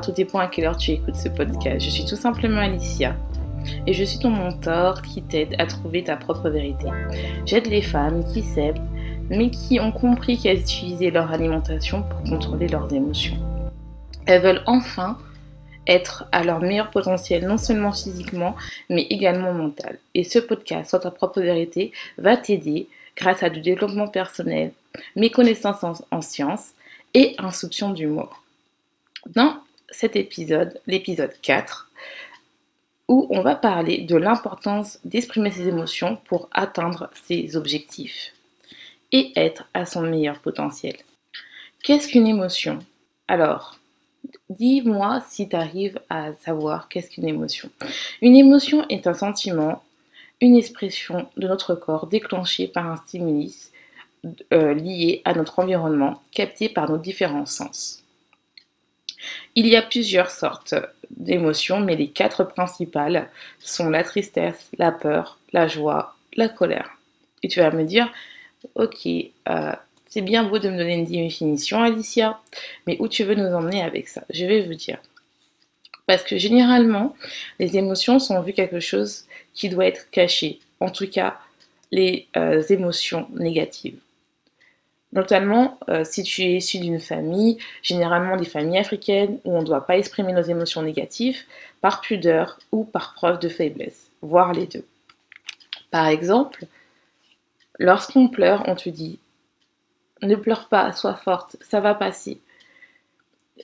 tout dépend à quelle heure tu écoutes ce podcast. Je suis tout simplement Alicia et je suis ton mentor qui t'aide à trouver ta propre vérité. J'aide les femmes qui s'aiment mais qui ont compris qu'elles utilisaient leur alimentation pour contrôler leurs émotions. Elles veulent enfin être à leur meilleur potentiel, non seulement physiquement, mais également mental. Et ce podcast, Soit ta propre vérité, va t'aider grâce à du développement personnel, mes connaissances en, en sciences et un soupçon d'humour. Dans cet épisode, l'épisode 4, où on va parler de l'importance d'exprimer ses émotions pour atteindre ses objectifs et être à son meilleur potentiel. Qu'est-ce qu'une émotion? Alors, dis-moi si tu arrives à savoir qu'est-ce qu'une émotion. Une émotion est un sentiment, une expression de notre corps déclenchée par un stimulus euh, lié à notre environnement, capté par nos différents sens. Il y a plusieurs sortes d'émotions, mais les quatre principales sont la tristesse, la peur, la joie, la colère. Et tu vas me dire, ok, euh, c'est bien beau de me donner une définition, Alicia, mais où tu veux nous emmener avec ça? Je vais vous dire. Parce que généralement, les émotions sont vues quelque chose qui doit être caché. En tout cas, les euh, émotions négatives. Notamment, euh, si tu es issu d'une famille, généralement des familles africaines, où on ne doit pas exprimer nos émotions négatives par pudeur ou par preuve de faiblesse, voire les deux. Par exemple, Lorsqu'on pleure, on te dit ne pleure pas, sois forte, ça va passer.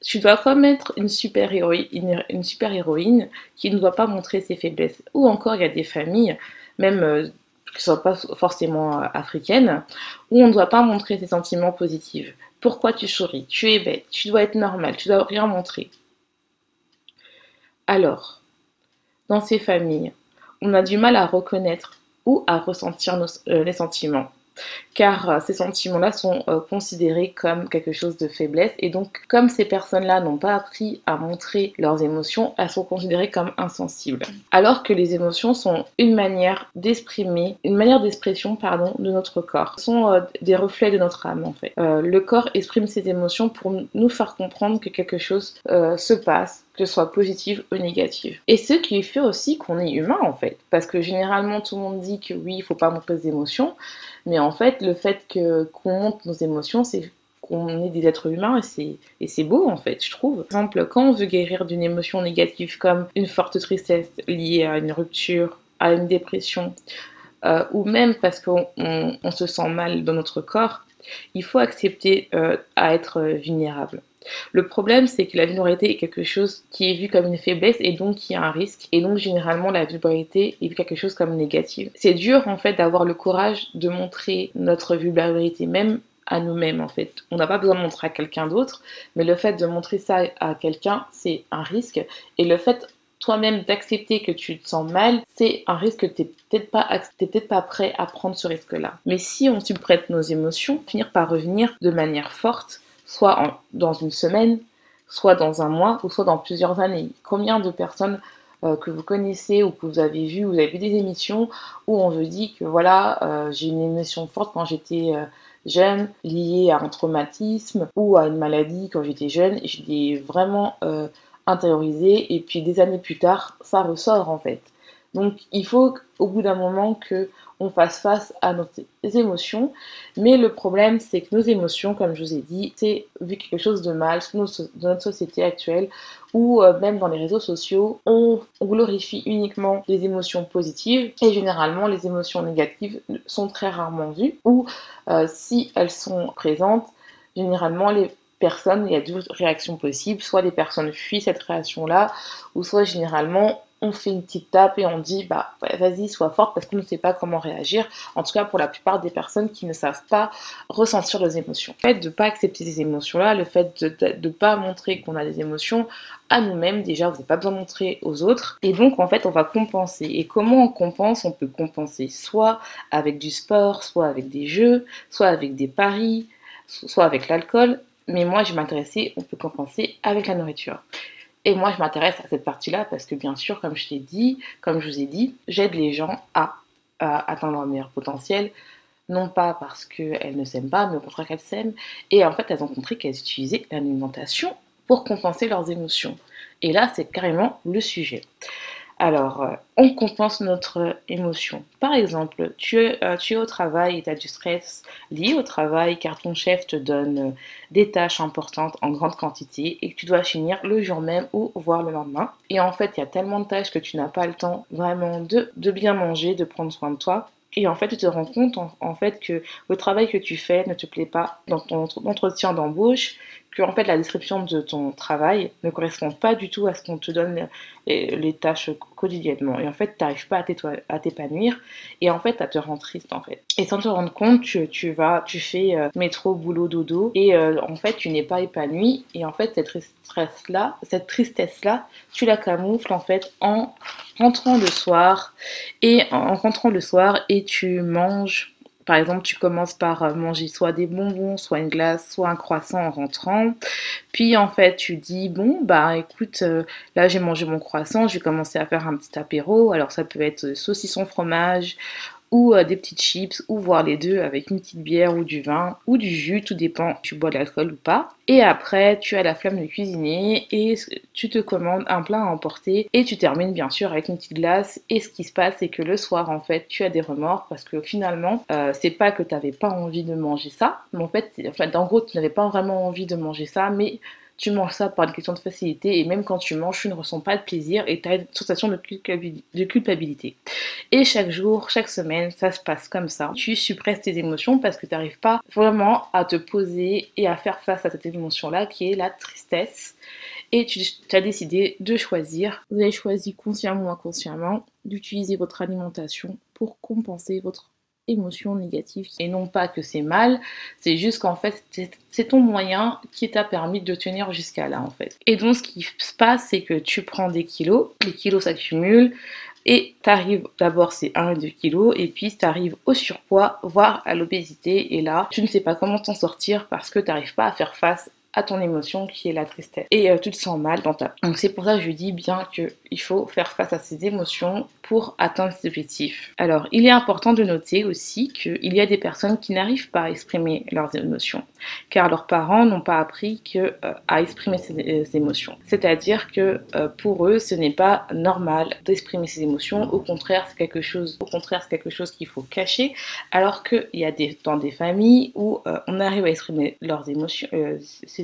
Tu dois comme être une super héroïne, une, super héroïne qui ne doit pas montrer ses faiblesses. Ou encore, il y a des familles, même euh, qui ne sont pas forcément euh, africaines, où on ne doit pas montrer ses sentiments positifs. Pourquoi tu souris? Tu es bête, tu dois être normal, tu dois rien montrer. Alors, dans ces familles, on a du mal à reconnaître ou à ressentir euh, les sentiments. Car euh, ces sentiments-là sont euh, considérés comme quelque chose de faiblesse et donc comme ces personnes-là n'ont pas appris à montrer leurs émotions, elles sont considérées comme insensibles. Alors que les émotions sont une manière d'exprimer, une manière d'expression pardon de notre corps, Ce sont des reflets de notre âme en fait. le corps exprime ses émotions pour nous faire comprendre que quelque chose se passe, que ce soit positive ou négative. Et ce qui fait aussi qu'on est humain en fait, parce que généralement tout le monde dit que oui, il faut pas montrer des émotions, mais en fait le fait que qu'on montre nos émotions, c'est qu'on est des êtres humains et c'est, et c'est beau en fait, je trouve. Par exemple, quand on veut guérir d'une émotion négative comme une forte tristesse liée à une rupture, à une dépression, euh, ou même parce qu'on on, se sent mal dans notre corps, il faut accepter euh, à être vulnérable. Le problème, c'est que la vulnérabilité est quelque chose qui est vu comme une faiblesse et donc qui a un risque. Et donc, généralement, la vulnérabilité est vue quelque chose comme négative. C'est dur, en fait, d'avoir le courage de montrer notre vulnérabilité, même à nous-mêmes, en fait. On n'a pas besoin de montrer à quelqu'un d'autre, mais le fait de montrer ça à quelqu'un, c'est un risque. Et le fait toi-même d'accepter que tu te sens mal, c'est un risque que tu n'es peut-être pas, peut pas prêt à prendre ce risque-là. Mais si on subprête nos émotions, finir par revenir de manière forte soit dans une semaine, soit dans un mois, ou soit dans plusieurs années. Combien de personnes euh, que vous connaissez ou que vous avez vues, vous avez vu des émissions où on vous dit que voilà, euh, j'ai une émotion forte quand j'étais euh, jeune, liée à un traumatisme ou à une maladie quand j'étais jeune, et je l'ai vraiment intériorisé, et puis des années plus tard, ça ressort en fait. Donc il faut au bout d'un moment que on fasse face à nos émotions. Mais le problème, c'est que nos émotions, comme je vous ai dit, c'est vu quelque chose de mal dans notre société actuelle, ou euh, même dans les réseaux sociaux, on, glorifie uniquement les émotions positives. Et généralement les émotions négatives sont très rarement vues, ou euh, si elles sont présentes, généralement les personnes, il y a deux réactions possibles, soit les personnes fuient cette réaction-là, ou soit généralement on fait une petite tape et on dit bah vas-y sois forte parce qu'on ne sait pas comment réagir. En tout cas pour la plupart des personnes qui ne savent pas ressentir leurs émotions. Le fait de ne pas accepter ces émotions là le fait de ne pas montrer qu'on a des émotions à nous-mêmes déjà vous n'avez pas besoin de montrer aux autres. Et donc en fait on va compenser. Et comment on compense? On peut compenser soit avec du sport soit avec des jeux soit avec des paris soit avec l'alcool. Mais moi je m'intéressais on peut compenser avec la nourriture et moi, je m'intéresse à cette partie-là parce que, bien sûr, comme je t'ai dit, comme je vous ai dit, j'aide les gens à, atteindre leur meilleur potentiel, non pas parce qu'elles ne s'aiment pas, mais au contraire qu'elles s'aiment. Et en fait, elles ont compris qu'elles utilisaient l'alimentation pour compenser leurs émotions. Et là, c'est carrément le sujet. Alors, euh, on compense notre émotion. Par exemple, tu es, euh, au travail et tu as du stress lié au travail car ton chef te donne euh, des tâches importantes en grande quantité et que tu dois finir le jour même ou voir le lendemain. Et en fait, il y a tellement de tâches que tu n'as pas le temps vraiment de, de bien manger, de prendre soin de toi. Et en fait, tu te rends compte en, fait que le travail que tu fais ne te plaît pas dans ton entretien d'embauche, que en fait la description de ton travail ne correspond pas du tout à ce qu'on te donne les, tâches quotidiennement. Et en fait, tu n'arrives pas à t'épanouir et en fait, à te rendre triste en fait. Et sans te rendre compte, tu, vas, tu fais euh, métro, boulot, dodo et euh, en fait, tu n'es pas épanoui et en fait, cette tristesse là, cette tristesse là, tu la camoufles en fait en rentrant le soir et en rentrant le soir et tu manges par exemple, tu commences par euh, manger soit des bonbons, soit une glace, soit un croissant en rentrant. Puis en fait, tu dis bon bah écoute, euh, là j'ai mangé mon croissant, je vais commencer à faire un petit apéro. Alors ça peut être saucisson fromage ou euh, des petites chips, ou voir les deux avec une petite bière ou du vin, ou du jus, tout dépend, tu bois de l'alcool ou pas. Et après, tu as la flamme de cuisiner et tu te commandes un plat à emporter et tu termines bien sûr avec une petite glace. Et ce qui se passe, c'est que le soir, en fait, tu as des remords parce que finalement, euh, c'est pas que tu n'avavais pas envie de manger ça, mais en fait, en fait, en gros, tu n'avais pas vraiment envie de manger ça, mais tu manges ça par une question de facilité et même quand tu manges, tu ne ressens pas de plaisir et tu as une sensation de culpabilité. Et chaque jour, chaque semaine, ça se passe comme ça. Tu suppresses tes émotions parce que tu n'arrives pas vraiment à te poser et à faire face à cette émotion-là qui est la tristesse. Et tu as décidé de choisir, vous avez choisi consciemment ou inconsciemment, d'utiliser votre alimentation pour compenser votre émotion négative. Et non pas que c'est mal, c'est juste qu'en fait, c'est ton moyen qui t'a permis de tenir jusqu'à là, en fait. Et donc, ce qui se passe, c'est que tu prends des kilos, les kilos s'accumulent, et t'arrives d'abord c'est 1 et 2 kilos et puis t'arrives au surpoids voire à l'obésité et là tu ne sais pas comment t'en sortir parce que t'arrives pas à faire face à ton émotion qui est la tristesse. Et euh, tu te sens mal dans ta... Donc c'est pour ça que je dis bien qu'il faut faire face à ces émotions pour atteindre ses objectifs. Alors il est important de noter aussi qu'il y a des personnes qui n'arrivent pas à exprimer leurs émotions, car leurs parents n'ont pas appris que, euh, à exprimer ces, euh, émotions. C'est-à-dire que pour eux, ce n'est pas normal d'exprimer ses émotions, au contraire c'est quelque chose, au contraire c'est quelque chose qu'il faut cacher, alors qu'il y a des, dans des familles où on arrive à exprimer leurs émotions,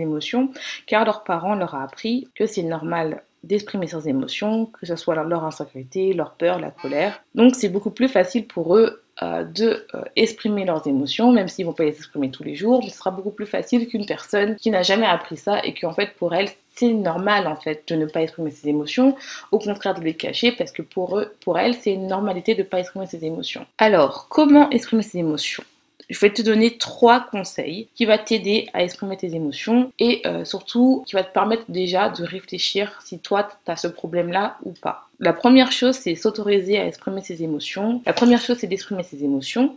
émotions, car leurs parents leur ont appris que c'est normal d'exprimer leurs émotions, que ce soit leur, insécurité, leur peur, la colère. Donc c'est beaucoup plus facile pour eux euh, de euh, exprimer leurs émotions, même s'ils vont pas les exprimer tous les jours, ce sera beaucoup plus facile qu'une personne qui n'a jamais appris ça et qui en fait pour elle c'est normal en fait de ne pas exprimer ses émotions, au contraire de les cacher parce que pour eux, pour elle c'est une normalité de ne pas exprimer ses émotions. Alors comment exprimer ses émotions? Je vais te donner trois conseils qui vont t'aider à exprimer tes émotions et euh, surtout qui va te permettre déjà de réfléchir si toi tu as ce problème-là ou pas. La première chose, c'est s'autoriser à exprimer ses émotions. La première chose, c'est d'exprimer ses émotions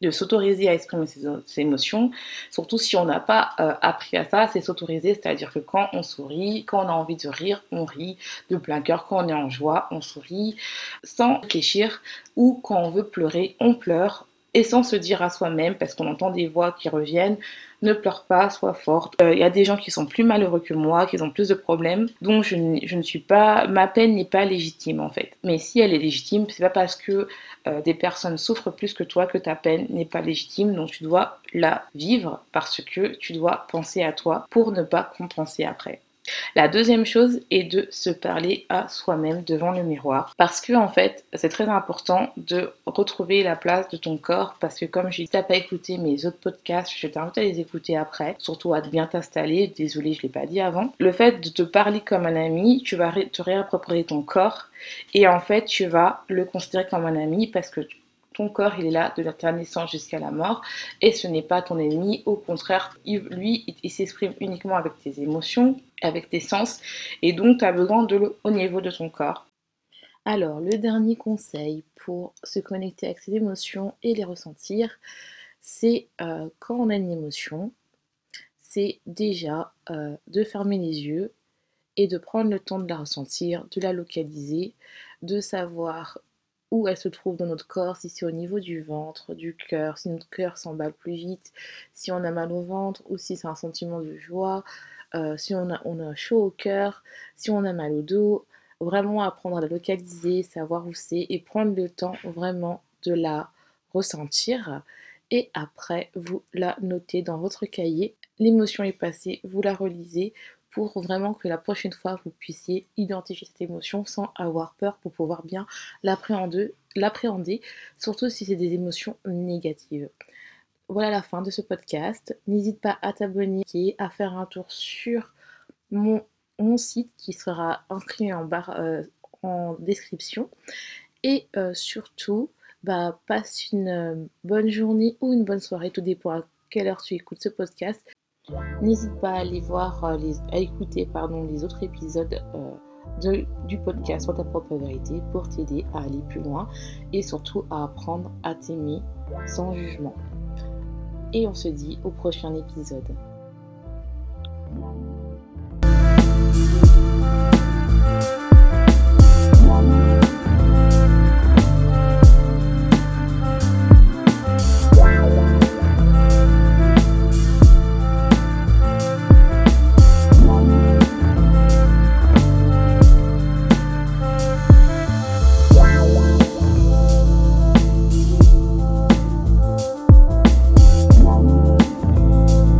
de s'autoriser à exprimer ses, émotions, surtout si on n'a pas euh, appris à ça, c'est s'autoriser, c'est-à-dire que quand on sourit, quand on a envie de rire, on rit de plein cœur, quand on est en joie, on sourit sans réfléchir, ou quand on veut pleurer, on pleure, et sans se dire à soi-même, parce qu'on entend des voix qui reviennent, ne pleure pas, sois forte. Il euh, y a des gens qui sont plus malheureux que moi, qui ont plus de problèmes, donc je, ne suis pas, ma peine n'est pas légitime en fait. Mais si elle est légitime, c'est pas parce que euh, des personnes souffrent plus que toi que ta peine n'est pas légitime, donc tu dois la vivre parce que tu dois penser à toi pour ne pas compenser après. La deuxième chose est de se parler à soi-même devant le miroir. Parce que en fait c'est très important de retrouver la place de ton corps. Parce que comme je dis, t'as pas écouté mes autres podcasts, je t'invite à les écouter après, surtout à bien t'installer, désolé je l'ai pas dit avant. Le fait de te parler comme un ami, tu vas te réapproprier ton corps. Et en fait tu vas le considérer comme un ami parce que ton corps, il est là de ta naissance jusqu'à la mort et ce n'est pas ton ennemi. Au contraire, lui, il, s'exprime uniquement avec tes émotions, avec tes sens et donc tu as besoin de le au niveau de ton corps. Alors, le dernier conseil pour se connecter avec ses émotions et les ressentir, c'est euh, quand on a une émotion, c'est déjà euh, de fermer les yeux et de prendre le temps de la ressentir, de la localiser, de savoir où elle se trouve dans notre corps, si c'est au niveau du ventre, du cœur, si notre cœur s'emballe plus vite, si on a mal au ventre ou si c'est un sentiment de joie, euh, si on a, on a chaud au cœur, si on a mal au dos, vraiment apprendre à la localiser, savoir où c'est et prendre le temps vraiment de la ressentir. Et après, vous la notez dans votre cahier. L'émotion est passée, vous la relisez pour vraiment que la prochaine fois vous puissiez identifier cette émotion sans avoir peur pour pouvoir bien l'appréhender, surtout si c'est des émotions négatives. Voilà la fin de ce podcast. N'hésite pas à t'abonner et à faire un tour sur mon, site qui sera inscrit en barre euh, en description. Et euh, surtout, bah, passe une euh, bonne journée ou une bonne soirée, tout dépend à quelle heure tu écoutes ce podcast. N'hésite pas à aller voir, euh, les, à écouter pardon, les autres épisodes euh, du podcast sur ta propre vérité pour t'aider à aller plus loin et surtout à apprendre à t'aimer sans jugement. Et on se dit au prochain épisode.